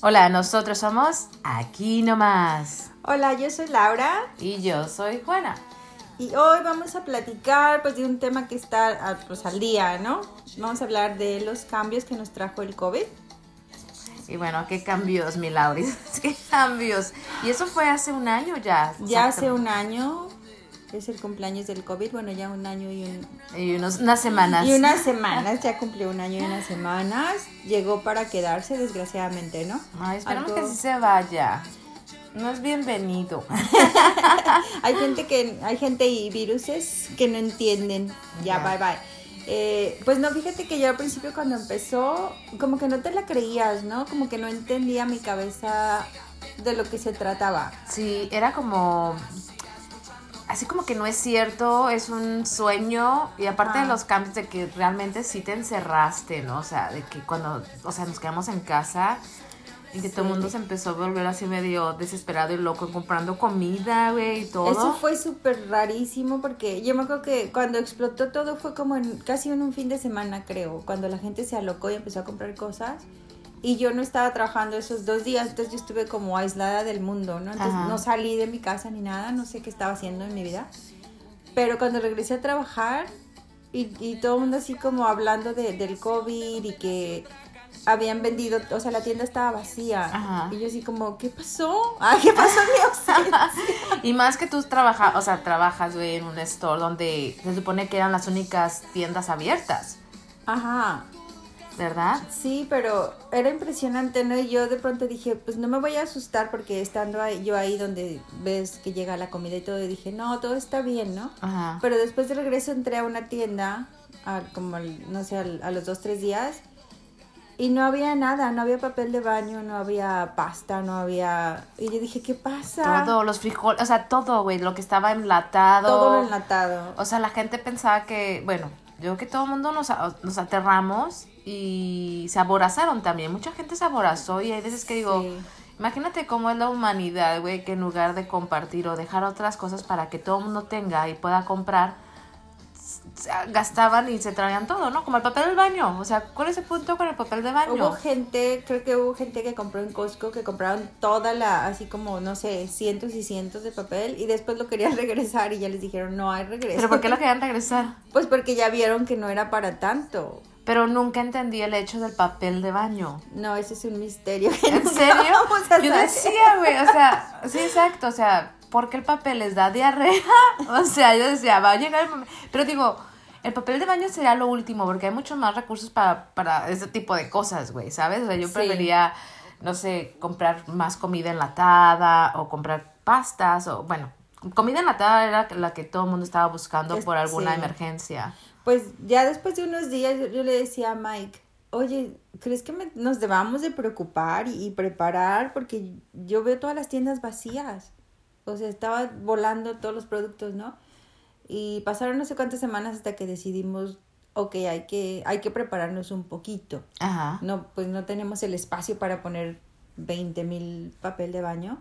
Hola, nosotros somos Aquí Nomás. Hola, yo soy Laura. Y yo soy Juana. Y hoy vamos a platicar pues de un tema que está pues, al día, ¿no? Vamos a hablar de los cambios que nos trajo el COVID. Y bueno, qué cambios, mi Lauris, qué cambios. Y eso fue hace un año ya. Ya hace un año, es el cumpleaños del COVID, bueno, ya un año y, un, y unos, unas semanas. Y unas semanas, ya cumplió un año y unas semanas. Llegó para quedarse, desgraciadamente, ¿no? Ay, esperamos que sí se vaya. No es bienvenido. hay gente que, hay gente y viruses que no entienden. Ya, bye bye. Eh, pues no, fíjate que yo al principio cuando empezó, como que no te la creías, ¿no? Como que no entendía mi cabeza de lo que se trataba. Sí, era como así como que no es cierto, es un sueño y aparte de los cambios de que realmente sí te encerraste, ¿no? O sea, de que cuando, o sea, nos quedamos en casa y que todo el mundo se empezó a volver así medio desesperado y loco comprando comida, güey, y todo. Eso fue súper rarísimo porque yo me acuerdo que cuando explotó todo fue como en casi en un fin de semana, creo, cuando la gente se alocó y empezó a comprar cosas y yo no estaba trabajando esos dos días, entonces yo estuve como aislada del mundo, ¿no? Entonces no salí de mi casa ni nada, no sé qué estaba haciendo en mi vida. Pero cuando regresé a trabajar y, y todo el mundo así como hablando de, del COVID y que habían vendido, o sea, la tienda estaba vacía. Y yo así como, ¿qué pasó? Ah, ¿qué pasó Y más que tú trabajas, o sea, trabajas, en un store donde se supone que eran las únicas tiendas abiertas. Ajá. ¿Verdad? Sí, pero era impresionante, ¿no? Y yo de pronto dije, pues no me voy a asustar porque estando ahí, yo ahí donde ves que llega la comida y todo, dije, no, todo está bien, ¿no? Ajá. Pero después de regreso entré a una tienda, como, no sé, a, los dos, tres días, y no había nada, no había papel de baño, no había pasta, no había... Y yo dije, ¿qué pasa? Todo, los frijoles, o sea, todo, güey, lo que estaba enlatado. Todo lo enlatado. O sea, la gente pensaba que, bueno, yo creo que todo el mundo nos, nos aterramos y se aborazaron también. Mucha gente se aborazó y hay veces que digo, imagínate cómo es la humanidad, güey, que en lugar de compartir o dejar otras cosas para que todo el mundo tenga y pueda comprar, gastaban y se traían todo, ¿no? Como el papel del baño. O sea, ¿cuál es el punto con el papel de baño? Hubo gente, creo que hubo gente que compró en Costco que compraron toda la, así como, no sé, cientos y cientos de papel y después lo querían regresar y ya les dijeron, no hay regreso. ¿Pero por qué lo querían regresar? Pues porque ya vieron que no era para tanto. Pero nunca entendí el hecho del papel de baño. No, ese es un misterio. ¿En serio? Yo decía, güey, o sea, sí, exacto, o sea, ¿por qué el papel les da diarrea? O sea, yo decía, va a llegar el momento. Pero digo, el papel de baño sería lo último, porque hay muchos más recursos para, para ese tipo de cosas, güey, ¿sabes? O sea, yo preferiría, no sé, comprar más comida enlatada o comprar pastas o, bueno, comida enlatada era la que todo el mundo estaba buscando por alguna emergencia pues ya después de unos días yo, le decía a Mike, oye, ¿crees que nos debamos de preocupar y, preparar? Porque yo veo todas las tiendas vacías. O sea, estaba volando todos los productos, ¿no? Y pasaron no sé cuántas semanas hasta que decidimos, ok, hay que, hay que prepararnos un poquito. Ajá. No, pues no tenemos el espacio para poner 20 mil papel de baño,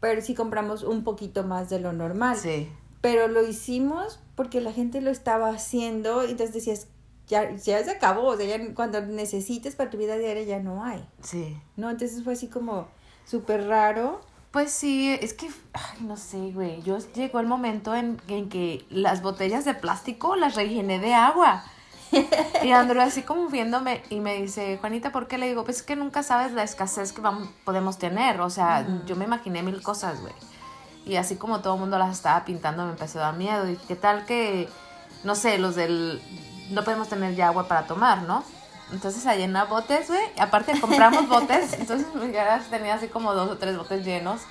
pero sí compramos un poquito más de lo normal. Sí pero lo hicimos porque la gente lo estaba haciendo y entonces decías, ya, ya se acabó, o sea, ya cuando necesites para tu vida diaria ya no hay. Sí. ¿No? Entonces fue así como súper raro. Pues sí, es que, ay, no sé, güey, yo llegó el momento en, en que las botellas de plástico las rellené de agua. y Andrew así como viéndome y me dice, Juanita, ¿por qué? Le digo, pues es que nunca sabes la escasez que vamos, podemos tener. O sea, yo me imaginé mil cosas, güey. Y así como todo el mundo las estaba pintando, me empezó a dar miedo. Y qué tal que, no sé, los del... No podemos tener ya agua para tomar, ¿no? Entonces a llenar botes, güey. Aparte compramos botes, entonces ya tenía así como dos o tres botes llenos.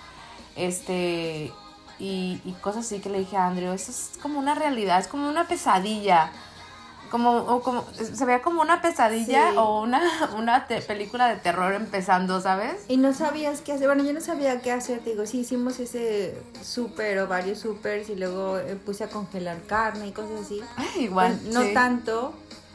Este, y, y cosas así que le dije a Andrew, eso es como una realidad, es como una pesadilla como, o como se veía como una pesadilla o una, una película de terror empezando, ¿sabes? Y no sabías qué hacer, bueno, yo no sabía qué hacer, te digo, sí hicimos ese súper o varios supers y luego eh, puse a congelar carne y cosas así. igual. no tanto,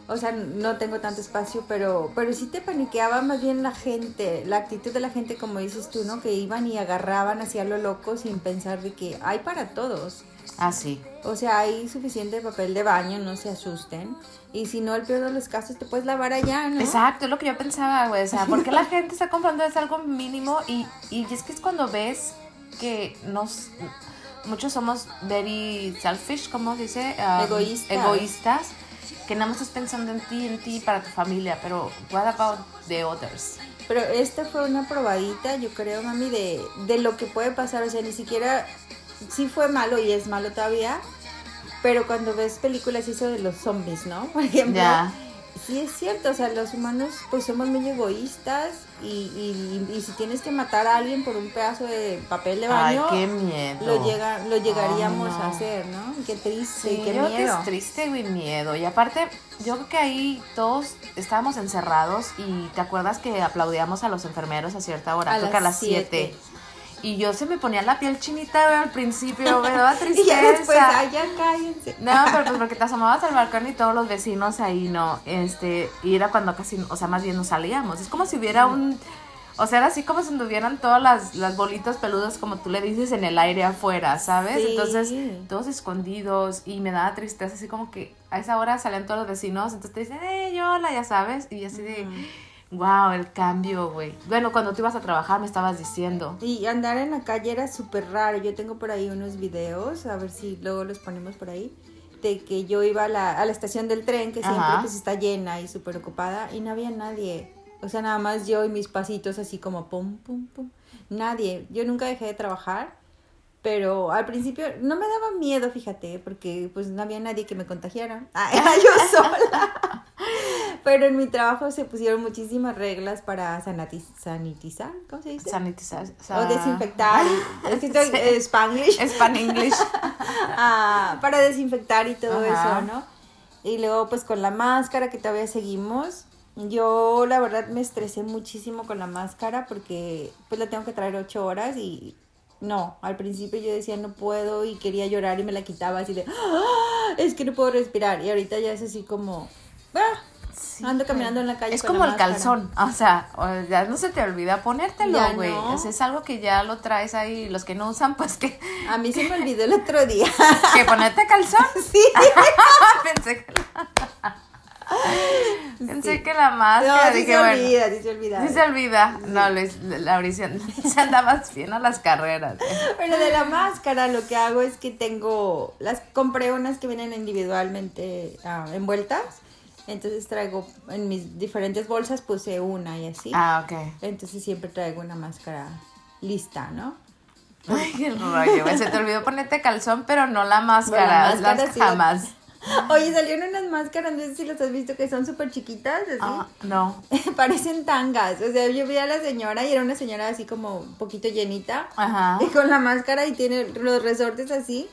o sea, no tengo tanto espacio, pero, pero sí te paniqueaba más bien la gente, la actitud de la gente, como dices tú, ¿no? Que iban y agarraban hacia lo loco sin pensar de que hay para todos. Ah, sí. O sea, hay suficiente papel de baño, no se asusten. Y si no, el peor de los casos, te puedes lavar allá, ¿no? Exacto, es lo que yo pensaba, güey. O sea, ¿por qué la gente está comprando es algo mínimo? Y, y es que es cuando ves que nos... Muchos somos very selfish, ¿cómo se dice? Um, Egoístas. Egoístas. Que nada más estás pensando en ti, en ti, para tu familia. Pero, what about the others? Pero esta fue una probadita, yo creo, mami, de, de lo que puede pasar. O sea, ni siquiera... Sí fue malo y es malo todavía. Pero cuando ves películas eso de los zombies, ¿no? Por ejemplo. Sí, es cierto, o sea, los humanos pues somos muy egoístas y, y, y si tienes que matar a alguien por un pedazo de papel de Ay, baño, qué miedo. lo, llega, lo llegaríamos Ay, no. a hacer, ¿no? Qué triste, Sí, qué yo creo que miedo. es triste y miedo. Y aparte, yo creo que ahí todos estábamos encerrados y te acuerdas que aplaudíamos a los enfermeros a cierta hora, A creo que a las las 7. Y yo se me ponía la piel chinita al principio, me daba Y tristeza. ya después, ay, ya cállense. No, pero pues porque te asomabas al balcón y todos los vecinos ahí, no, este, y era cuando casi, o sea, más bien no salíamos. Es como si hubiera un, o sea, era así como si anduvieran todas las, las bolitas peludas, como tú le dices, en el aire afuera, ¿sabes? Sí. Entonces, todos escondidos y me daba tristeza, así como que a esa hora salían todos los vecinos, entonces te dicen, hey, hola, ya sabes, y así de, wow, el cambio, güey. Bueno, cuando tú ibas a trabajar me estabas diciendo. Y andar en la calle era súper raro. Yo tengo por ahí unos videos, a ver si luego los ponemos por ahí, de que yo iba a la, a la estación del tren, que siempre Ajá. pues está llena y súper ocupada, y no había nadie. O sea, nada más yo y mis pasitos así como pum, pum, pum. Nadie. Yo nunca dejé de trabajar, pero al principio no me daba miedo, fíjate, porque pues no había nadie que me contagiara. Ah, era yo sola. Pero en mi trabajo se pusieron muchísimas reglas para sanati- sanitizar, ¿cómo se dice? Sanitizar. o desinfectar. Es que estoy eh. Span English. Ah, para desinfectar y todo Ajá. eso, ¿no? Y luego, pues con la máscara que todavía seguimos. Yo, la verdad, me estresé muchísimo con la máscara porque, pues, la tengo que traer ocho horas y no. Al principio yo decía no puedo y quería llorar y me la quitaba así de, "Ah, es que no puedo respirar. Y ahorita ya es así como, ah, Sí, ando caminando en la calle. Es con como el calzón, o sea, ya no se te olvida ponértelo, güey. no. O sea, es algo que ya lo traes ahí. Los que no usan, pues que, A mí se me olvidó el otro día. que ponerte calzón. sí. Pensé que la, Pensé que la máscara. No, sí dije, se bueno, olvida, sí se olvida. Sí se olvida. No, Luis, Lauricia, se andabas bien a las carreras. eh. Pero de la máscara lo que hago es que tengo, las compré unas que vienen individualmente ah, envueltas, entonces traigo en mis diferentes bolsas puse una y así, Ah, ok. entonces siempre traigo una máscara lista, ¿no? Ay, qué rollo. Se te olvidó ponerte calzón, pero no la máscara. Bueno, la máscara las sí la- jamás. Oye, salieron unas máscaras, no sé si las has visto, que son súper chiquitas, así. Ah, no. Parecen tangas, o sea, yo vi a la señora y era una señora así como un poquito llenita, Ajá. Y con la máscara y tiene los resortes así,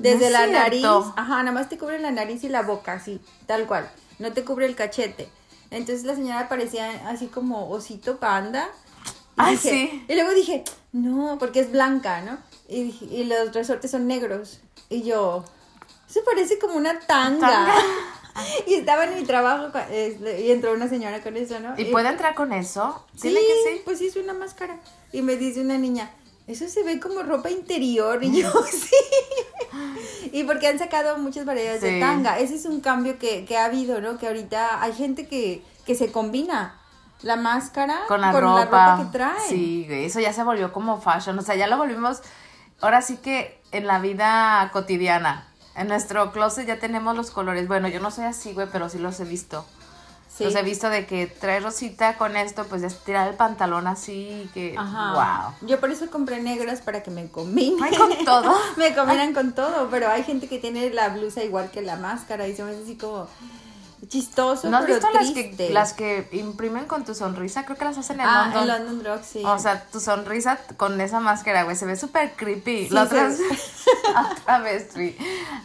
desde es la nariz. cierto. Ajá, nada más te cubre la nariz y la boca, así, tal cual. No te cubre el cachete. Entonces la señora parecía así como osito panda. Y dije- sí. Y luego dije, no, porque es blanca, ¿no? Y, dije- y los resortes son negros. Y yo, eso parece como una tanga. Tanga. y estaba en mi trabajo este, y entró una señora con eso, ¿no? ¿Y puede entrar con eso? Sí, Dile que sí. pues sí, es una máscara. Y me dice una niña, eso se ve como ropa interior. Y yo, sí. Y porque han sacado muchas variedades de tanga. Ese es un cambio que, que ha habido, ¿no? Que ahorita hay gente que, que se combina la máscara Con la ropa. que trae. Sí, eso ya se volvió como fashion. O sea, ya lo volvimos. Ahora sí que en la vida cotidiana. En nuestro closet ya tenemos los colores. Bueno, yo no soy así, güey, pero sí los he visto. Sí. Los he visto de que trae rosita con esto, pues ya tirar el pantalón así, que Ajá. wow. Yo por eso compré negras para que me combinen. Ay, con todo. me combinan con todo, pero hay gente que tiene la blusa igual que la máscara y se me hace así como chistoso, ¿No has pero visto las que, las que imprimen con tu sonrisa? Creo que las hacen en ah, London. en London sí. O sea, tu sonrisa con esa máscara, güey, se ve súper creepy. Sí, la otra, se- otra vez fui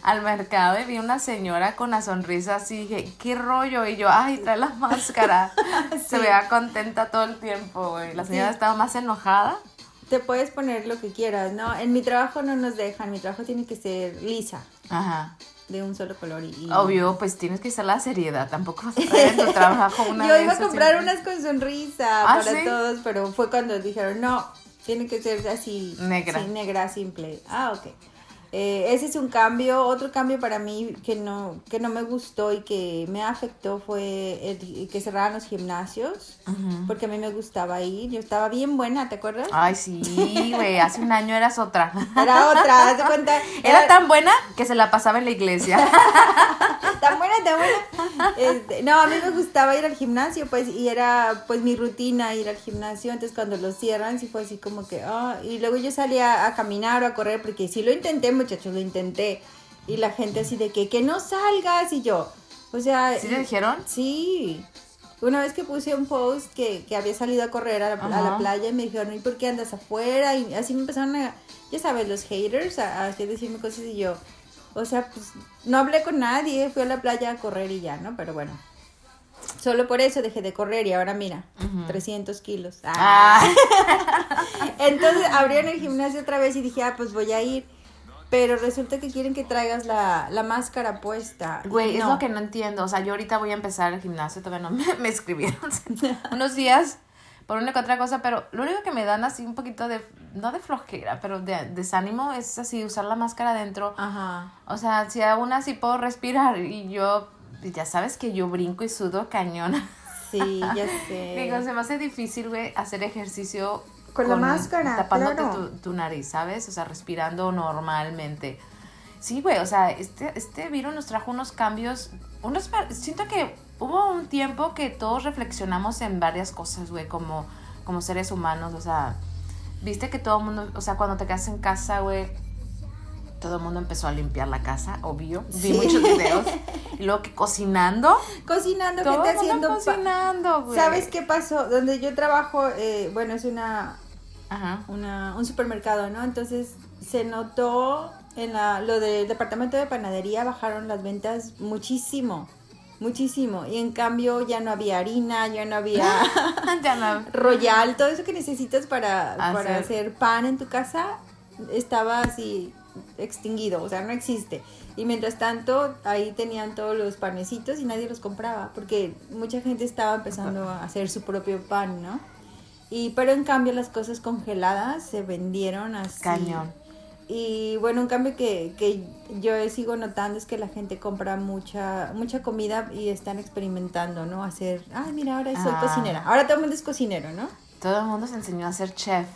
al mercado y vi una señora con la sonrisa así, dije, ¿qué rollo? Y yo, ay, trae la máscara. Se Sí. veía contenta todo el tiempo, güey. La señora Sí. estaba más enojada. Te puedes poner lo que quieras, ¿no? En mi trabajo no nos dejan, mi trabajo tiene que ser lisa, Ajá. De un solo color y... y- Obvio, pues tienes que estar la seriedad. Tampoco vas a traer tu trabajo una Yo iba a comprar siempre. unas con sonrisa ¿Ah, para sí? todos, pero fue cuando dijeron, no, tiene que ser así... Negra. Sí, negra, simple. Ah, ok. Eh, ese es un cambio. Otro cambio para mí que no, que no me gustó y que me afectó fue el, que cerraran los gimnasios. Porque a mí me gustaba ir. Yo estaba bien buena, ¿te acuerdas? Ay, sí, güey. Hace un año eras otra. Era otra, de cuenta. Era, tan buena que se la pasaba en la iglesia. tan buena, tan buena. Este, no, a mí me gustaba ir al gimnasio, pues, y era pues mi rutina ir al gimnasio. Entonces cuando lo cierran, sí fue así como que, ah, y luego yo salía a caminar o a correr porque sí lo intenté muchachos, lo intenté. Y la gente así de que, que no salgas. Y yo, o sea... ¿Sí le dijeron? Sí. Una vez que puse un post que, que había salido a correr a la, playa y me dijeron, ¿y por qué andas afuera? Y así me empezaron a, ya sabes, los haters a, a decirme cosas y yo, o sea, pues no hablé con nadie, fui a la playa a correr y ya, ¿no? Pero bueno, Solo por eso dejé de correr y ahora mira, 300 kilos. Ah. ah. Entonces abrieron el gimnasio otra vez y dije, ah, pues voy a ir. Pero resulta que quieren que traigas la, máscara puesta. Güey, es lo que no entiendo. O sea, yo ahorita voy a empezar el gimnasio, todavía no me, escribieron unos días por una que otra cosa, pero lo único que me dan así un poquito de, no de flojera, pero de desánimo es así, usar la máscara adentro. Ajá. O sea, si aún así puedo respirar y yo ya sabes que yo brinco y sudo cañón. Sí, ya sé. Digo, se me hace difícil, güey, hacer ejercicio con, la máscara. Tapándote tu, tu, nariz, ¿sabes? O sea, respirando normalmente. Sí, güey, o sea, este, este virus nos trajo unos cambios. Unos, siento que hubo un tiempo que todos reflexionamos en varias cosas, güey, como, como seres humanos. O sea, viste que todo el mundo, o sea, cuando te quedas en casa, güey, todo el mundo empezó a limpiar la casa, obvio. Vi muchos videos. y luego que cocinando. Cocinando, ¿qué te haciendo? Cocinando, güey. ¿Sabes qué pasó? Donde yo trabajo, eh, bueno, es una, Ajá. una, un supermercado, ¿no? Entonces se notó en la, lo del departamento de panadería, bajaron las ventas muchísimo. Muchísimo. Y en cambio ya no había harina, ya no había royal, todo eso que necesitas para, para hacer pan en tu casa estaba así extinguido, o sea, no existe. Y mientras tanto, ahí tenían todos los panecitos y nadie los compraba, porque mucha gente estaba empezando a hacer su propio pan, ¿no? Y, pero en cambio las cosas congeladas se vendieron así. Cañón. Y bueno, un cambio que, que yo sigo notando es que la gente compra mucha mucha comida y están experimentando, ¿no? Hacer, ay, mira, ahora soy ah. cocinera. Ahora todo el mundo es cocinero, ¿no? Todo el mundo se enseñó a ser chef.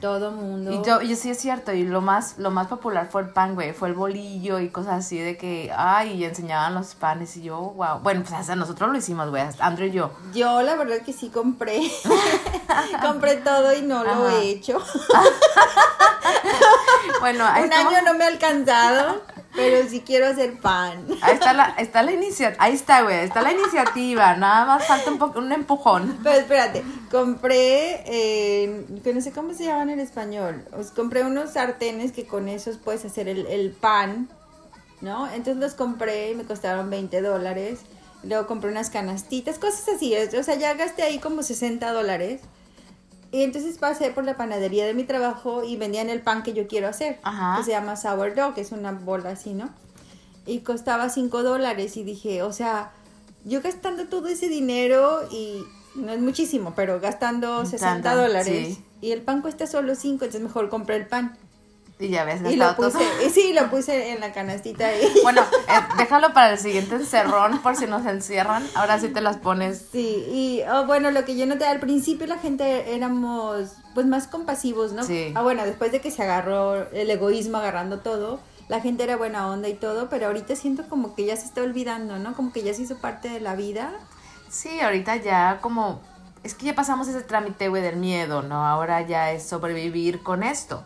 Todo mundo. Y yo, y sí es cierto, y lo más, lo más popular fue el pan, güey, fue el bolillo y cosas así de que, ay, y enseñaban los panes y yo, wow. Bueno, pues hasta nosotros lo hicimos, güey, Andrew y yo. Yo la verdad que sí compré, compré todo y no lo he hecho. bueno, un año no me ha alcanzado. Pero si quiero hacer pan. Ahí está la, está la iniciativa. Ahí está, güey. Está la iniciativa. Nada más falta un, poco, un empujón. Pero espérate. Compré, eh, que no sé cómo se llaman en español. Os compré unos sartenes que con esos puedes hacer el, el pan. ¿No? Entonces los compré y me costaron 20 dólares. Luego compré unas canastitas, cosas así. O sea, ya gasté ahí como 60 dólares. Y entonces pasé por la panadería de mi trabajo y vendían el pan que yo quiero hacer, que se llama sourdough, que es una bola así, ¿no? Y costaba 5 dólares y dije, o sea, yo gastando todo ese dinero y no es muchísimo, pero gastando 60 dólares y el pan cuesta solo 5, entonces mejor compré el pan. Y ya ves, y lo puse, Sí, lo puse en la canastita ahí. Bueno, eh, déjalo para el siguiente encerrón por si nos encierran. Ahora sí te las pones. Sí, y oh, bueno, lo que yo noté al principio la gente éramos pues más compasivos, ¿no? Sí. Ah, bueno, después de que se agarró el egoísmo agarrando todo, la gente era buena onda y todo, pero ahorita siento como que ya se está olvidando, ¿no? Como que ya se hizo parte de la vida. Sí, ahorita ya como es que ya pasamos ese trámite, güey, del miedo, ¿no? Ahora ya es sobrevivir con esto.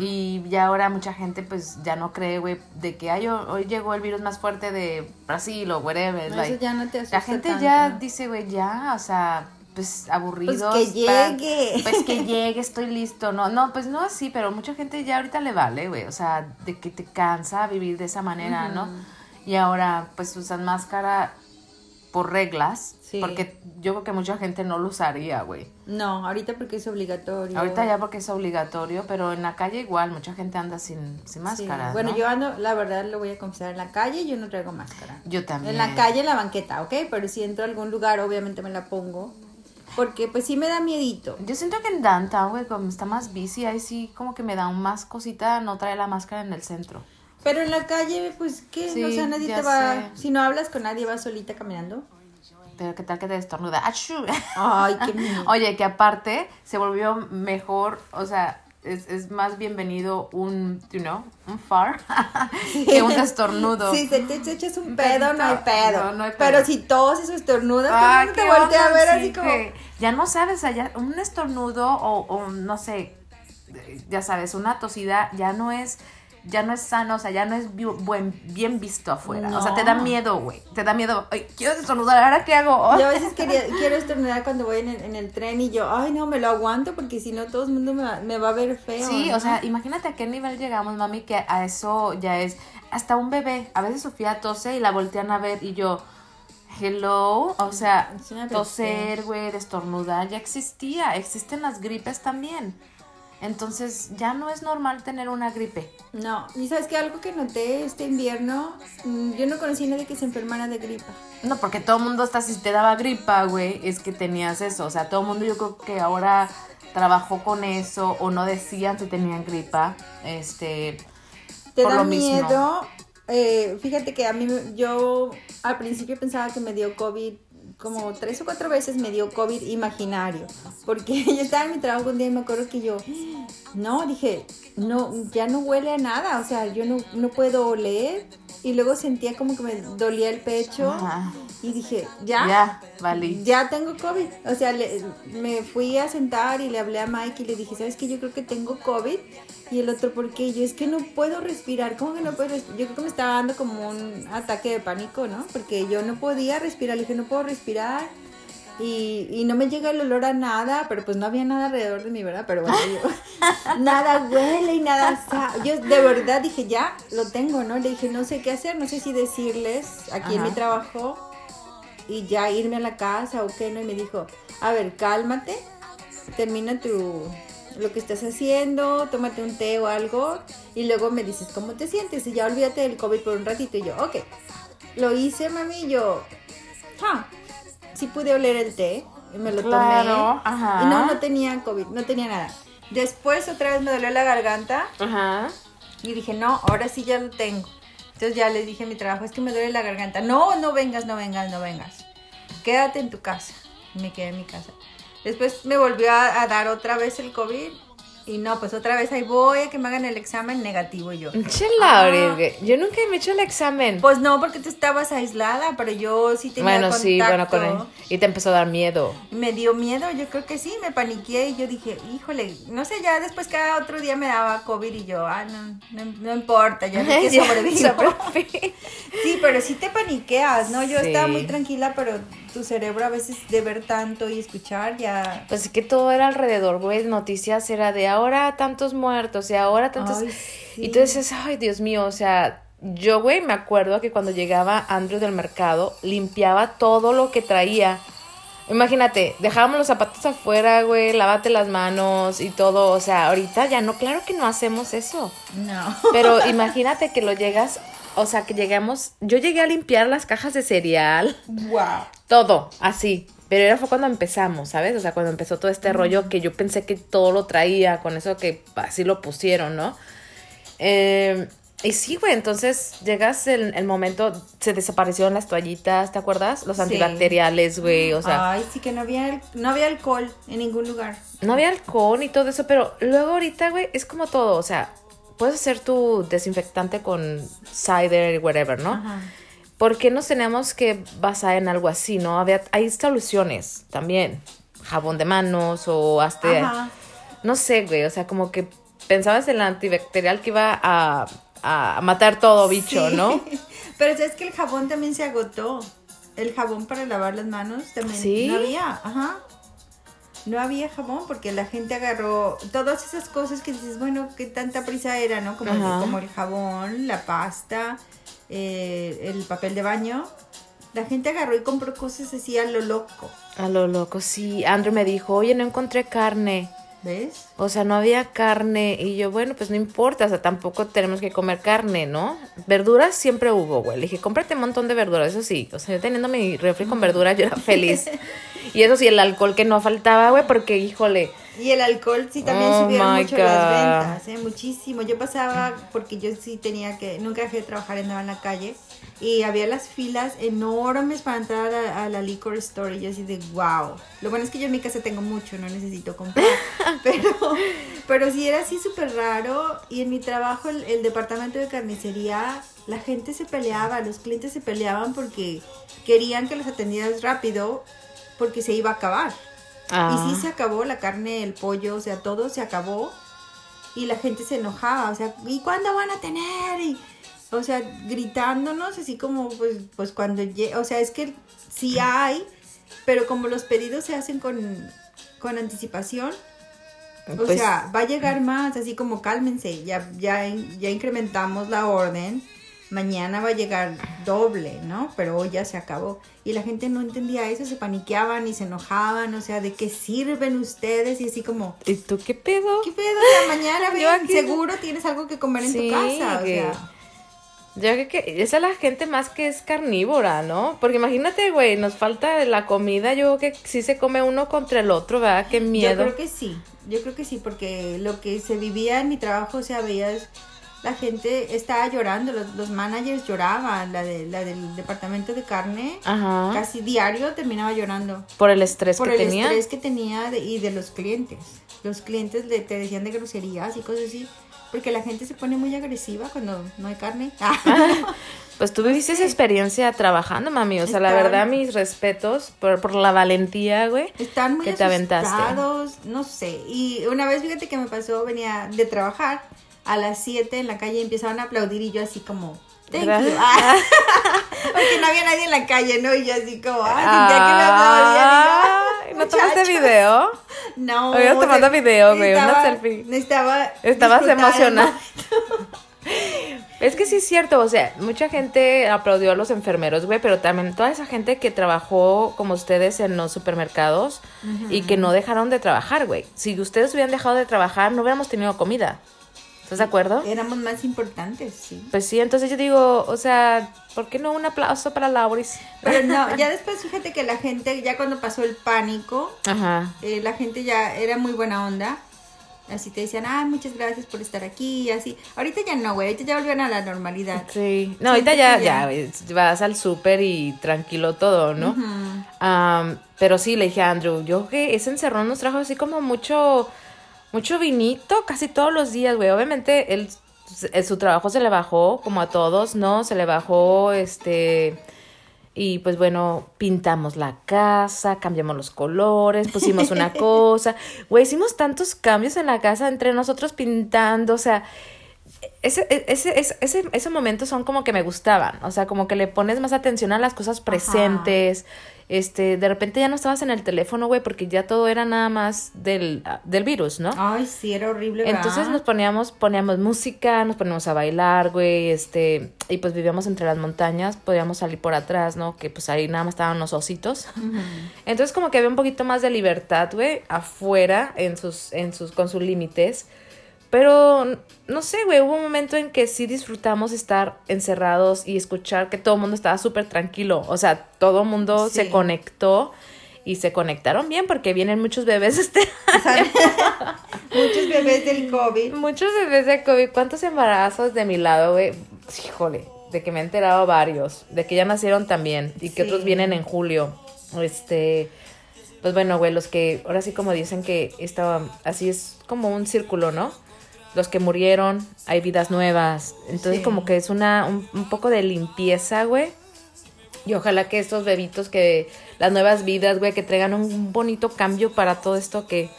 Y ya ahora mucha gente pues ya no cree, güey, de que Ay, hoy llegó el virus más fuerte de Brasil o whatever. ya no te La gente ya dice, güey, ya, o sea, pues aburridos. Pues que llegue. pues que llegue, estoy listo. No, no, pues no así, pero mucha gente ya ahorita le vale, güey. O sea, de que te cansa vivir de esa manera, ¿no? Y ahora pues usan máscara por reglas. Porque yo creo que mucha gente no lo usaría, güey. No, ahorita porque es obligatorio. Ahorita ya porque es obligatorio, pero en la calle igual, mucha gente anda sin, sin máscara. Bueno, yo ando, la verdad lo voy a confesar, en la calle yo no traigo máscara. Yo también. En la calle, en la banqueta, ¿ok? Pero si entro a algún lugar, obviamente me la pongo. Porque pues sí me da miedito. Yo siento que en downtown, güey, como está más busy, ahí sí como que me da un más cosita no traer la máscara en el centro. Pero en la calle, pues, ¿qué? Sí, o sea, nadie te va... sé. Si no hablas con nadie, vas solita caminando. Pero qué tal que te estornuda. ¡Achú! Ay, qué miedo. Oye, que aparte se volvió mejor, o sea, es, es más bienvenido un, you know, un far que un estornudo. Si se te echas un pedo, no hay pedo. No, no hay Pero si toses o estornudas, Ah, te ¿qué voltea a ver Sí, así como... Ya no sabes, allá un estornudo o, o no sé, ya sabes, una tosida ya no es ya no es sano, o sea, ya no es buen, bien visto afuera. O sea, te da miedo, güey. Te da miedo. Ay, quiero estornudar, ¿ahora qué hago? Yo a veces quería, quiero estornudar cuando voy en el, en el tren y yo, ay no, me lo aguanto porque si no todo el mundo me va, me va a ver feo. Sí, ¿no? o sea, imagínate a qué nivel llegamos, mami, que a eso ya es hasta un bebé. A veces Sofía tose y la voltean a ver y yo, hello, o sea, toser, güey, estornudar, ya existía. Existen las gripes también. Entonces, ya no es normal tener una gripe. No, y sabes que algo que noté este invierno, Mm, yo no conocí a nadie que se enfermara de gripa. No, porque todo el mundo hasta si te daba gripa, güey, es que tenías eso. O sea, todo el mundo yo creo que ahora trabajó con eso o no decían si tenían gripa. Este, ¿Te Por da lo mismo. miedo? Eh, fíjate que a mí, yo al principio pensaba que me dio COVID, como tres o cuatro veces me dio COVID imaginario, porque yo estaba en mi trabajo un día y me acuerdo que yo, no, dije, no, ya no huele a nada, o sea, yo no, no puedo oler, y luego sentía como que me dolía el pecho, Ajá. y dije, ya, ya, vale. ya tengo COVID. O sea, le- me fui a sentar y le hablé a Mike y le dije, ¿sabes qué? Yo creo que tengo COVID. Y el otro, ¿por qué? Y yo, es que no puedo respirar. ¿Cómo que no puedo respirar? Yo creo que me estaba dando como un ataque de pánico, ¿no? Porque yo no podía respirar. Le dije, no puedo respirar. Y, y no me llega el olor a nada, pero pues no había nada alrededor de mí, ¿verdad? Pero bueno, yo, nada huele y nada sa- Yo de verdad dije, ya, lo tengo, ¿no? Le dije, no sé qué hacer, no sé si decirles aquí en mi trabajo y ya irme a la casa o qué, ¿no? Y me dijo, a ver, cálmate, termina tu, lo que estás haciendo, tómate un té o algo y luego me dices, ¿cómo te sientes? Y ya olvídate del COVID por un ratito y yo, ok. Lo hice, mami, y yo, ah, sí pude oler el té, y me lo Claro, tomé ajá. y no, no tenía COVID, no tenía nada. Después otra vez me dolió la garganta Ajá. y dije, no, ahora sí ya lo tengo. Entonces ya les dije a mi trabajo, es que me duele la garganta. No, no vengas, no vengas, no vengas. Quédate en tu casa. Me quedé en mi casa. Después me volvió a, a dar otra vez el COVID. Y no, pues otra vez ahí voy a que me hagan el examen negativo yo. Chela, Ah. Yo nunca me he hecho el examen. Pues no, porque tú estabas aislada, pero yo sí tenía bueno, sí, bueno, contacto. con él. Y te empezó a dar miedo. Me dio miedo, yo creo que sí, me paniqué y yo dije, híjole, no sé, ya después cada otro día me daba COVID y yo, ah, no, no, no importa, ya vi que sobrevivo. Sí, pero sí te paniqueas, ¿no? Yo Sí. estaba muy tranquila, pero tu cerebro a veces de ver tanto y escuchar ya... Pues es que todo era alrededor, güey. Noticias era de ahora tantos muertos y ahora tantos. Ay, sí. Y tú dices, ay, Dios mío, o sea. Yo, güey, me acuerdo que cuando llegaba Andrew del mercado, limpiaba todo lo que traía. Imagínate, dejábamos los zapatos afuera, güey, lávate las manos y todo. O sea, ahorita ya no, claro que no hacemos eso. No. Pero imagínate que lo llegas, o sea, que llegamos. Yo llegué a limpiar las cajas de cereal. Wow. Todo, así. Pero era fue cuando empezamos, ¿sabes? O sea, cuando empezó todo este rollo que yo pensé que todo lo traía, con eso que así lo pusieron, ¿no? Eh, y sí, güey, entonces llegas el, el momento, se desaparecieron las toallitas, ¿te acuerdas? Los Sí. antibacteriales, güey, o sea, Ay, sí que no había, no había alcohol en ningún lugar. no había alcohol y todo eso, pero luego ahorita, güey, es como todo, o sea, puedes hacer tu desinfectante con cider, whatever, ¿no? Ajá. ¿Por qué nos tenemos que basar en algo así, no? Había, hay soluciones también. Jabón de manos o hasta... Ajá. No sé, güey. O sea, como que pensabas en el antibacterial que iba a, a matar todo bicho, Sí. ¿no? Pero sabes que el jabón también se agotó. El jabón para lavar las manos también ¿Sí? no había. Ajá. No había jabón porque la gente agarró todas esas cosas que dices, bueno, qué tanta prisa era, ¿no? Como, el, Ajá. como el jabón, la pasta, eh, el papel de baño. La gente agarró y compró cosas así a lo loco. A lo loco, sí. Andrew me dijo, oye, no encontré carne. ¿Ves? O sea, no había carne y yo, bueno, pues no importa, o sea, tampoco tenemos que comer carne, ¿no? Verduras siempre hubo, güey. Le dije, cómprate un montón de verduras, eso sí. O sea, yo teniendo mi refri con verduras, yo era feliz. y eso sí, el alcohol que no faltaba, güey, porque, híjole. Y el alcohol sí también Oh subieron mucho God. las ventas, ¿eh? muchísimo. Yo pasaba, porque yo sí tenía que, nunca dejé de trabajar, andaba en la calle, y había las filas enormes para entrar a, a la liquor store, y yo así de wow. Lo bueno es que yo en mi casa tengo mucho, no necesito comprar, pero, pero sí era así súper raro, y en mi trabajo, el, el departamento de carnicería, la gente se peleaba, los clientes se peleaban porque querían que los atendieras rápido, porque se iba a acabar. Ah, Y sí se acabó la carne, el pollo, o sea, todo se acabó. Y la gente se enojaba, o sea, ¿y cuándo van a tener? Y, o sea, gritándonos, así como, pues, pues cuando llegue, o sea, es que sí hay, pero como los pedidos se hacen con, con anticipación, o pues, sea, va a llegar más, así como cálmense, ya, ya, ya incrementamos la orden, mañana va a llegar doble, ¿no? Pero hoy ya se acabó. Y la gente no entendía eso, se paniqueaban y se enojaban, o sea, ¿de qué sirven ustedes? Y así como, ¿Y tú qué pedo? ¿qué pedo? O sea, mañana Yo ven, aquí- seguro tienes algo que comer en Sí, tu casa, o que- sea. Yo creo que esa es la gente más que es carnívora, ¿no? Porque imagínate, güey, nos falta la comida, yo creo que sí se come uno contra el otro, ¿verdad? Qué Yo miedo. creo que sí, yo creo que sí, porque lo que se vivía en mi trabajo, o sea, veías, la gente estaba llorando, los, los managers lloraban, la, de, la del departamento de carne, Ajá. casi diario terminaba llorando. Por el estrés por que el tenía. estrés que tenía de- y de los clientes. Los clientes le, te decían de groserías y cosas así, porque la gente se pone muy agresiva cuando no hay carne. Pues tú viviste esa experiencia trabajando, mami. O sea, la verdad, mis respetos por, por la valentía, güey. Están muy que te aventaste. no sé. Y una vez, fíjate que me pasó, venía de trabajar a las 7 en la calle y empezaban a aplaudir y yo así como, thank you. Ah, porque no había nadie en la calle, ¿no? Y yo así como, ah, sentía que me aplaudían. y yo, Ay, ¿No tomaste video? No. Video, güey, una estaba- selfie. Estaba. Estabas emocionada. Es que sí es cierto, o sea, mucha gente aplaudió a los enfermeros, güey, pero también toda esa gente que trabajó como ustedes en los supermercados y que no dejaron de trabajar, güey. Si ustedes hubieran dejado de trabajar, no hubiéramos tenido comida. ¿Estás de acuerdo? Éramos más importantes, sí. Pues sí, entonces yo digo, o sea, ¿por qué no un aplauso para Lauris? Pero no, ya después fíjate que la gente, ya cuando pasó el pánico, Ajá. eh, la gente ya era muy buena onda. Así te decían, ah, muchas gracias por estar aquí, y así. Ahorita ya no, güey, ahorita ya volvieron a la normalidad. Sí. No, ahorita ya, ya, vas al súper y tranquilo todo, ¿no? Am, pero sí, le dije a Andrew, yo que ese encerrón nos trajo así como mucho, mucho vinito casi todos los días, güey. Obviamente él, s- su trabajo se le bajó, como a todos, ¿no? Se le bajó, este... Y pues bueno, pintamos la casa, cambiamos los colores, pusimos una cosa. Güey, hicimos tantos cambios en la casa entre nosotros pintando, o sea, ese, ese, ese, ese, ese momento son como que me gustaban, o sea, como que le pones más atención a las cosas presentes, este, de repente ya no estabas en el teléfono, güey, porque ya todo era nada más del, del virus, ¿no? Ay, sí, era horrible, ¿verdad? Entonces nos poníamos, poníamos música, nos poníamos a bailar, güey, este, y pues vivíamos entre las montañas, podíamos salir por atrás, ¿no? Que pues ahí nada más estaban los ositos. Entonces como que había un poquito más de libertad, güey, afuera, en sus, en sus, con sus límites. Pero, no sé, güey, hubo un momento en que sí disfrutamos estar encerrados y escuchar que todo el mundo estaba súper tranquilo. O sea, todo el mundo se conectó y se conectaron bien porque vienen muchos bebés este Muchos bebés del COVID. Muchos bebés de COVID. ¿Cuántos embarazos de mi lado, güey? Híjole, de que me he enterado varios. De que ya nacieron también. Y que Sí. otros vienen en julio. Este. Pues bueno, güey, los que. Ahora sí, como dicen que estaba. Así es como un círculo, ¿no? Los que murieron, hay vidas nuevas. Entonces, Sí. como que es una. Un, un poco de limpieza, güey. Y ojalá que estos bebitos que. Las nuevas vidas, güey, que traigan un bonito cambio para todo esto que.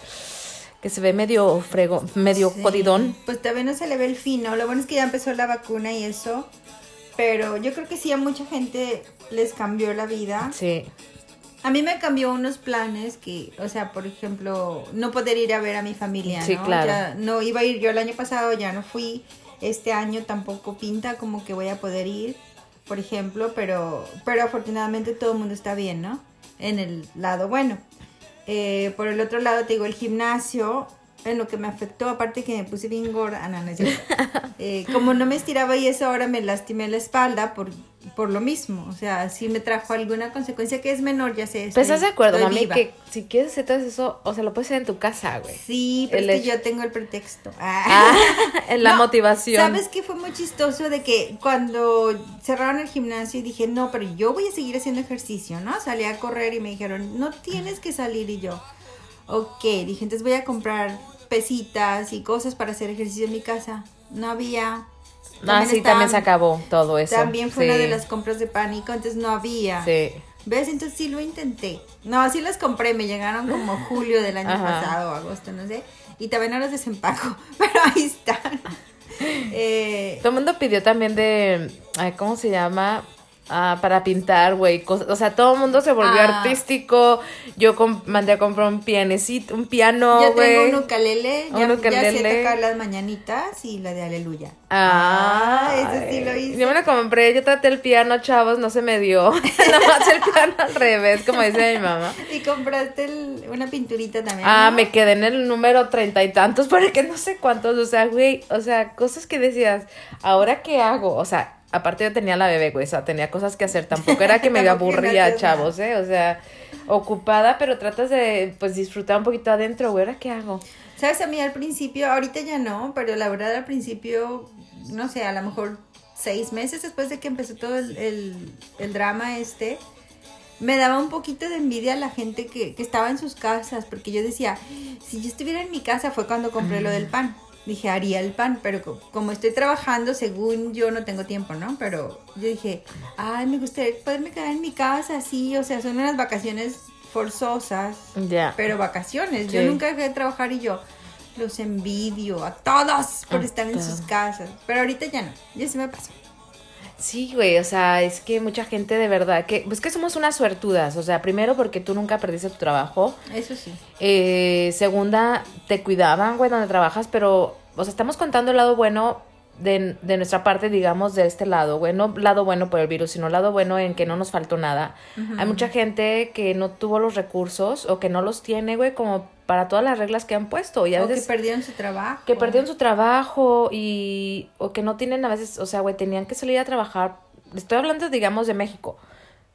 Que se ve medio frego, medio Sí. jodidón. Pues todavía no se le ve el fino. Lo bueno es que ya empezó la vacuna y eso. Pero yo creo que sí a mucha gente les cambió la vida. Sí. A mí me cambió unos planes que, o sea, por ejemplo, no poder ir a ver a mi familia, Sí, ¿no? claro. Ya no iba a ir yo el año pasado, ya no fui. Este año tampoco pinta como que voy a poder ir, por ejemplo, pero, pero afortunadamente todo el mundo está bien, ¿no? En el lado bueno. Eh, por el otro lado, te digo, el gimnasio, en lo que me afectó, aparte que me puse bien gorda, ah, no. Eh, como no me estiraba y eso ahora me lastimé la espalda por, por lo mismo. O sea, si me trajo alguna consecuencia que es menor, ya sé. Pues estás de acuerdo, mami, viva. que si quieres hacer todo eso, o sea, lo puedes hacer en tu casa, güey. Sí, pero El es que hecho- yo tengo el pretexto. Ah, en la No, motivación. ¿Sabes qué fue muy chistoso? De que cuando cerraron el gimnasio y dije, no, pero yo voy a seguir haciendo ejercicio, ¿no? Salí a correr y me dijeron, no tienes que salir. Y yo, ok, dije, entonces voy a comprar pesitas y cosas para hacer ejercicio en mi casa. No había. Ah, sí, también se acabó todo eso. También fue sí, una de las compras de pánico, entonces no había. Sí. ¿Ves? Entonces sí lo intenté. No, sí las compré, me llegaron como julio del año Ajá. pasado o agosto, no sé. Y también no las desempaco, pero ahí están. Eh, Todo el mundo pidió también de, ay, ¿cómo se llama? Ah, para pintar, güey. O sea, todo el mundo se volvió Ah. artístico. Yo mandé a comprar un pianecito, un piano, güey. tengo un ukelele, ya, Un ya sé ukelele. tocar las mañanitas y la de aleluya. Ah, ese sí lo hice. Yo me lo compré, yo traté el piano, chavos, no se me dio. Nada más el piano al revés, como dice mi mamá. Y compraste el- una pinturita también. Ah, ¿no? me quedé en el número treinta y tantos, porque no sé cuántos, o sea, güey, o sea, cosas que decías, ¿ahora qué hago? O sea, aparte yo tenía la bebé, güey, o sea, tenía cosas que hacer, tampoco era que me aburría, chavos, ¿eh? O sea, ocupada, pero tratas de, pues, disfrutar un poquito adentro, güey, ¿ahora qué hago? Sabes, a mí al principio, ahorita ya no, pero la verdad al principio, no sé, a lo mejor seis meses después de que empezó todo el, el- el drama este, me daba un poquito de envidia a la gente que, que estaba en sus casas, porque yo decía, si yo estuviera en mi casa fue cuando compré lo del pan. Dije, haría el pan, pero co- como estoy trabajando, según yo no tengo tiempo, ¿no? Pero yo dije, ay, me gustaría poderme quedar en mi casa, así, o sea, son unas vacaciones forzosas, Ya. pero vacaciones. Yo nunca dejé de trabajar y yo los envidio a todos por A estar en sus casas. Pero ahorita ya no, ya se me pasó. Sí, güey, o sea, es que mucha gente de verdad, que, pues que somos unas suertudas, o sea, primero porque tú nunca perdiste tu trabajo, Eso sí. Eh, segunda, te cuidaban, güey, donde trabajas, pero, o sea, estamos contando el lado bueno de, de nuestra parte, digamos, de este lado, güey. No lado bueno por el virus, sino lado bueno en que no nos faltó nada. Hay mucha gente que no tuvo los recursos o que no los tiene, güey, como para todas las reglas que han puesto. Y a O que perdieron su trabajo. que perdieron su trabajo y o que no tienen a veces, o sea, güey, tenían que salir a trabajar. Estoy hablando, digamos, de México.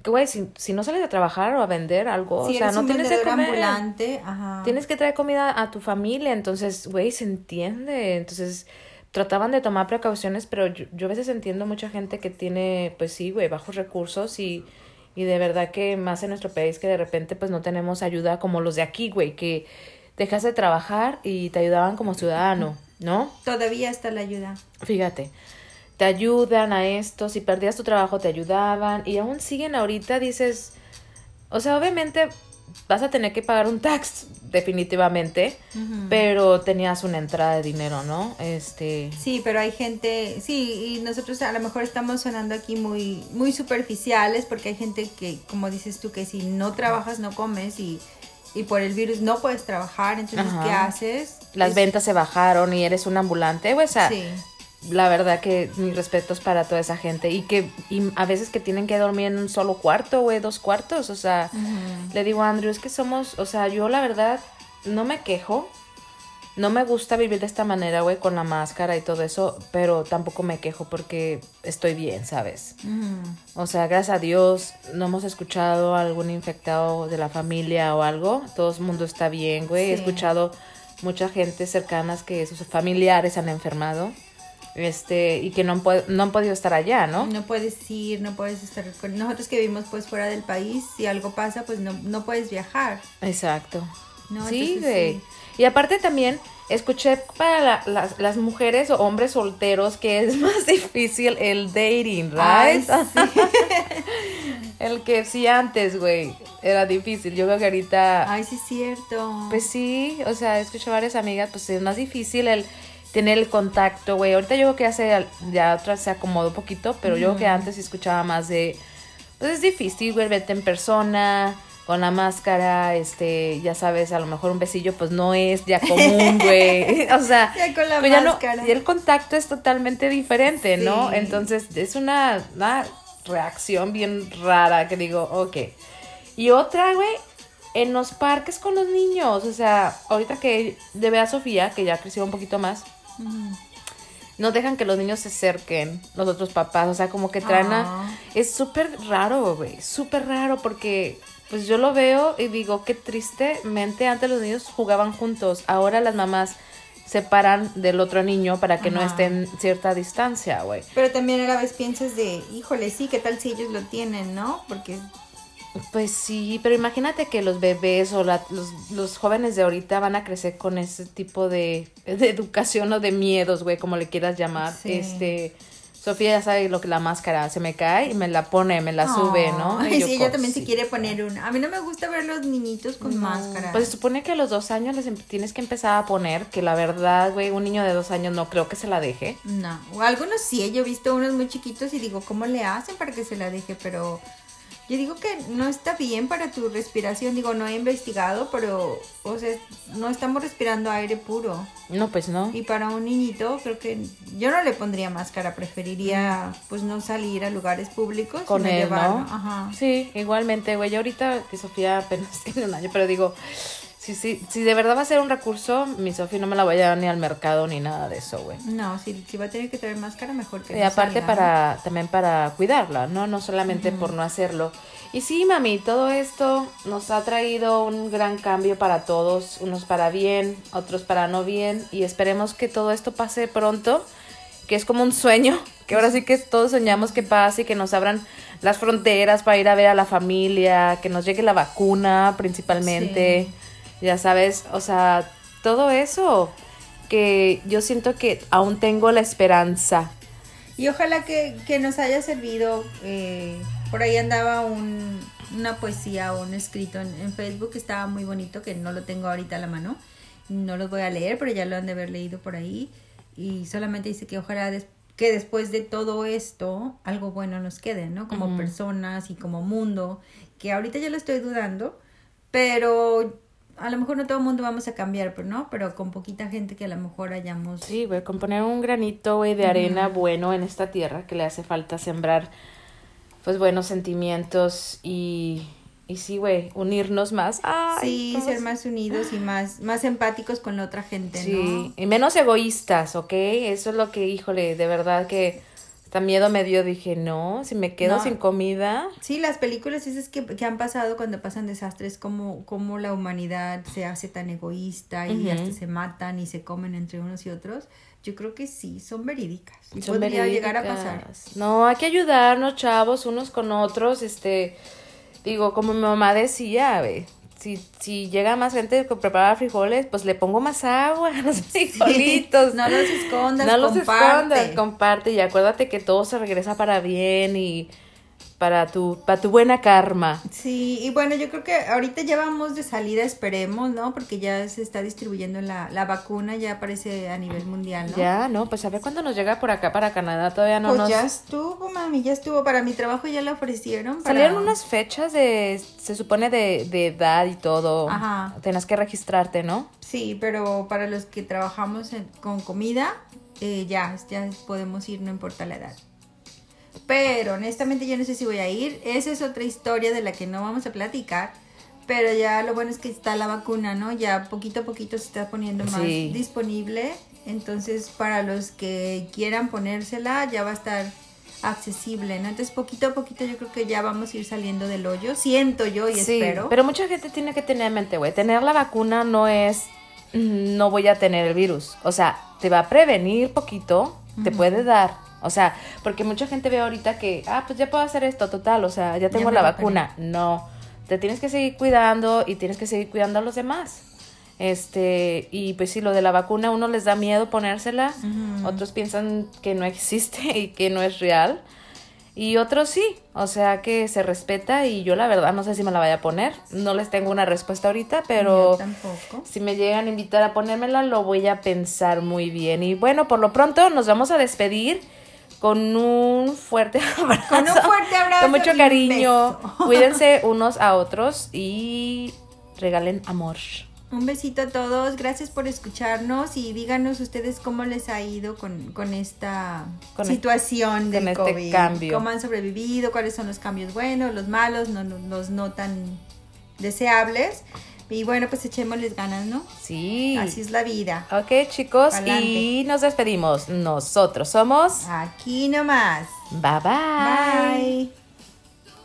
Que, güey, si, si no sales a trabajar o a vender algo, Si o sea, no tienes vendedor comer. ambulante, ajá. Tienes que traer comida a tu familia, entonces, güey, se entiende. Entonces, trataban de tomar precauciones, pero yo, yo a veces entiendo mucha gente que tiene, pues sí, güey, bajos recursos y, y de verdad que más en nuestro país que de repente pues no tenemos ayuda como los de aquí, güey, que dejas de trabajar y te ayudaban como ciudadano, ¿no? Todavía está la ayuda. Fíjate, te ayudan a esto, si perdías tu trabajo te ayudaban y aún siguen ahorita, dices, o sea, obviamente vas a tener que pagar un tax definitivamente, pero tenías una entrada de dinero, ¿no? Este, Sí, pero hay gente, sí, y nosotros a lo mejor estamos sonando aquí muy, muy superficiales porque hay gente que, como dices tú, que si no trabajas no comes y, y por el virus no puedes trabajar, entonces Ajá. ¿qué haces? las Es- ventas se bajaron y eres un ambulante, o sea, Sí. La verdad que mis respetos para toda esa gente y que y a veces que tienen que dormir en un solo cuarto, güey, dos cuartos, o sea, le digo a Andrew, es que somos, o sea, yo la verdad no me quejo, no me gusta vivir de esta manera, güey, con la máscara y todo eso, pero tampoco me quejo porque estoy bien, ¿sabes? O sea, gracias a Dios no hemos escuchado a algún infectado de la familia o algo. Todo el mundo está bien, güey. He escuchado mucha gente cercanas que sus familiares han enfermado. Este, y que no no han podido estar allá, ¿no? No puedes ir, no puedes estar con nosotros que vivimos pues fuera del país, si algo pasa pues no, no puedes viajar. Exacto. No, sí, güey. sí. Y aparte también escuché para la- las, las mujeres o hombres solteros que es más difícil el dating, Ay, right? el que sí antes, güey, era difícil. Yo creo que ahorita Ay, sí es cierto. Pues sí, o sea, escucho varias amigas, pues es más difícil el tener el contacto, güey. Ahorita yo creo que hace, ya otra se acomodó un poquito, pero yo creo que antes sí escuchaba más de, pues es difícil, güey, verte en persona, con la máscara, este, ya sabes, a lo mejor un besillo, pues no es ya común, güey. o sea, Ya con la pues ya no- máscara. y el contacto es totalmente diferente, ¿no? Entonces es una, una reacción bien rara que digo, ok. Y otra, güey, en los parques con los niños. O sea, ahorita que debe a Sofía, que ya creció un poquito más, no dejan que los niños se acerquen, los otros papás. O sea, como que traen a... Ah. Es súper raro, güey. Súper raro porque pues yo lo veo y digo, qué tristemente antes los niños jugaban juntos. Ahora las mamás separan del otro niño para que no estén cierta distancia, güey. Pero también a la vez piensas de, híjole, sí, ¿qué tal si ellos lo tienen, no? Porque Pues sí, pero imagínate que los bebés o la- los, los jóvenes de ahorita van a crecer con ese tipo de, de educación o de miedos, güey, como le quieras llamar. Sí. Este, Sofía ya sabe lo que la máscara se me cae y me la pone, me la sube, ¿no? Y yo sí, ella también se quiere poner una. A mí no me gusta ver los niñitos con No, máscara. Pues se supone que a los dos años les em- tienes que empezar a poner, que la verdad, güey, un niño de dos años no creo que se la deje. No, o algunos sí, yo he visto unos muy chiquitos y digo, ¿cómo le hacen para que se la deje? Pero yo digo que no está bien para tu respiración, digo, no he investigado, pero, o sea, no estamos respirando aire puro. No, pues no. Y para un niñito, creo que yo no le pondría máscara, preferiría pues no salir a lugares públicos con él, llevarlo. ¿no? Ajá. Sí, igualmente, güey. Yo ahorita que Sofía apenas tiene un año, pero digo, si, si, si de verdad va a ser un recurso, mi Sofía no me la voy a llevar ni al mercado ni nada de eso, güey. No, si, si va a tener que traer máscara, mejor que Y no aparte para, también para cuidarla, ¿no? No solamente por no hacerlo. Y sí, mami, todo esto nos ha traído un gran cambio para todos, unos para bien, otros para no bien, y esperemos que todo esto pase pronto, que es como un sueño, que ahora sí que todos soñamos que pase y que nos abran las fronteras para ir a ver a la familia, que nos llegue la vacuna principalmente, ya sabes, o sea, todo eso que yo siento que aún tengo la esperanza. Y ojalá que, que nos haya servido. eh, por ahí andaba un, una poesía o un escrito en, en Facebook que estaba muy bonito, que no lo tengo ahorita a la mano. No los voy a leer, pero ya lo han de haber leído por ahí. Y solamente dice que ojalá des- que después de todo esto algo bueno nos quede, ¿no? Como personas y como mundo, que ahorita ya lo estoy dudando, pero a lo mejor no todo el mundo vamos a cambiar, pero no, pero con poquita gente que a lo mejor hayamos Sí, güey, con poner un granito, güey, de arena bueno en esta tierra que le hace falta sembrar, pues, buenos sentimientos y, y sí, güey, unirnos más. Ay, Sí, ser más unidos y más, más empáticos con la otra gente, Sí, ¿no? y menos egoístas, ¿ok? Eso es lo que, híjole, de verdad que hasta miedo me dio. Dije, no, si me quedo No. sin comida. Sí, las películas esas que, que han pasado cuando pasan desastres, como, como la humanidad se hace tan egoísta y hasta se matan y se comen entre unos y otros, yo creo que sí, son verídicas. Y Son podría llegar a pasar. verídicas. No, hay que ayudarnos, chavos, unos con otros, este, digo, como mi mamá decía, güey, si, si llega más gente que prepara frijoles, pues le pongo más agua a los frijolitos. No los escondas, no los comparte. escondas, comparte y acuérdate que todo se regresa para bien y para tu, para tu buena karma. Sí, y bueno, yo creo que ahorita ya vamos de salida, esperemos, ¿no? Porque ya se está distribuyendo la, la vacuna, ya aparece a nivel mundial, ¿no? Ya, no, pues a ver cuándo nos llega por acá para Canadá, todavía no pues nos... ya estuvo, mami, ya estuvo. Para mi trabajo ya la ofrecieron. para- Salieron unas fechas de, se supone de, de edad y todo. Ajá. Tenías que registrarte, ¿no? Sí, pero para los que trabajamos en- con comida, eh, ya, ya podemos ir, no importa la edad. Pero honestamente yo no sé si voy a ir. Esa es otra historia de la que no vamos a platicar. Pero ya lo bueno es que está la vacuna, ¿no? Ya poquito a poquito se está poniendo más Sí. disponible. Entonces, para los que quieran ponérsela, ya va a estar accesible, ¿no? Entonces, poquito a poquito yo creo que ya vamos a ir saliendo del hoyo. Siento yo y sí, espero. pero mucha gente tiene que tener en mente, güey, tener la vacuna no es, mm, no voy a tener el virus. O sea, te va a prevenir poquito, te puede dar. O sea, porque mucha gente ve ahorita que, ah, pues ya puedo hacer esto, total, o sea, ya tengo la vacuna. No, te tienes que seguir cuidando y tienes que seguir cuidando a los demás. Este, y pues sí, lo de la vacuna, uno les da miedo ponérsela, otros piensan que no existe y que no es real. Y otros sí, o sea que se respeta y yo la verdad no sé si me la vaya a poner. No les tengo una respuesta ahorita, pero tampoco. si me llegan a invitar a ponérmela lo voy a pensar muy bien. Y bueno, por lo pronto nos vamos a despedir con un fuerte abrazo. Con un fuerte abrazo Con mucho cariño. Cuídense unos a otros y regalen amor. Un besito a todos, gracias por escucharnos y díganos ustedes cómo les ha ido con, con esta Con situación con del este COVID. cambio. ¿Cómo han sobrevivido? ¿Cuáles son los cambios buenos, los malos, no, no- los no tan deseables. Y bueno, pues echémosles ganas, ¿no? Sí. Así es la vida. Ok, chicos, Pa'lante. y nos despedimos. Nosotros somos. Aquí nomás. Bye bye. Bye.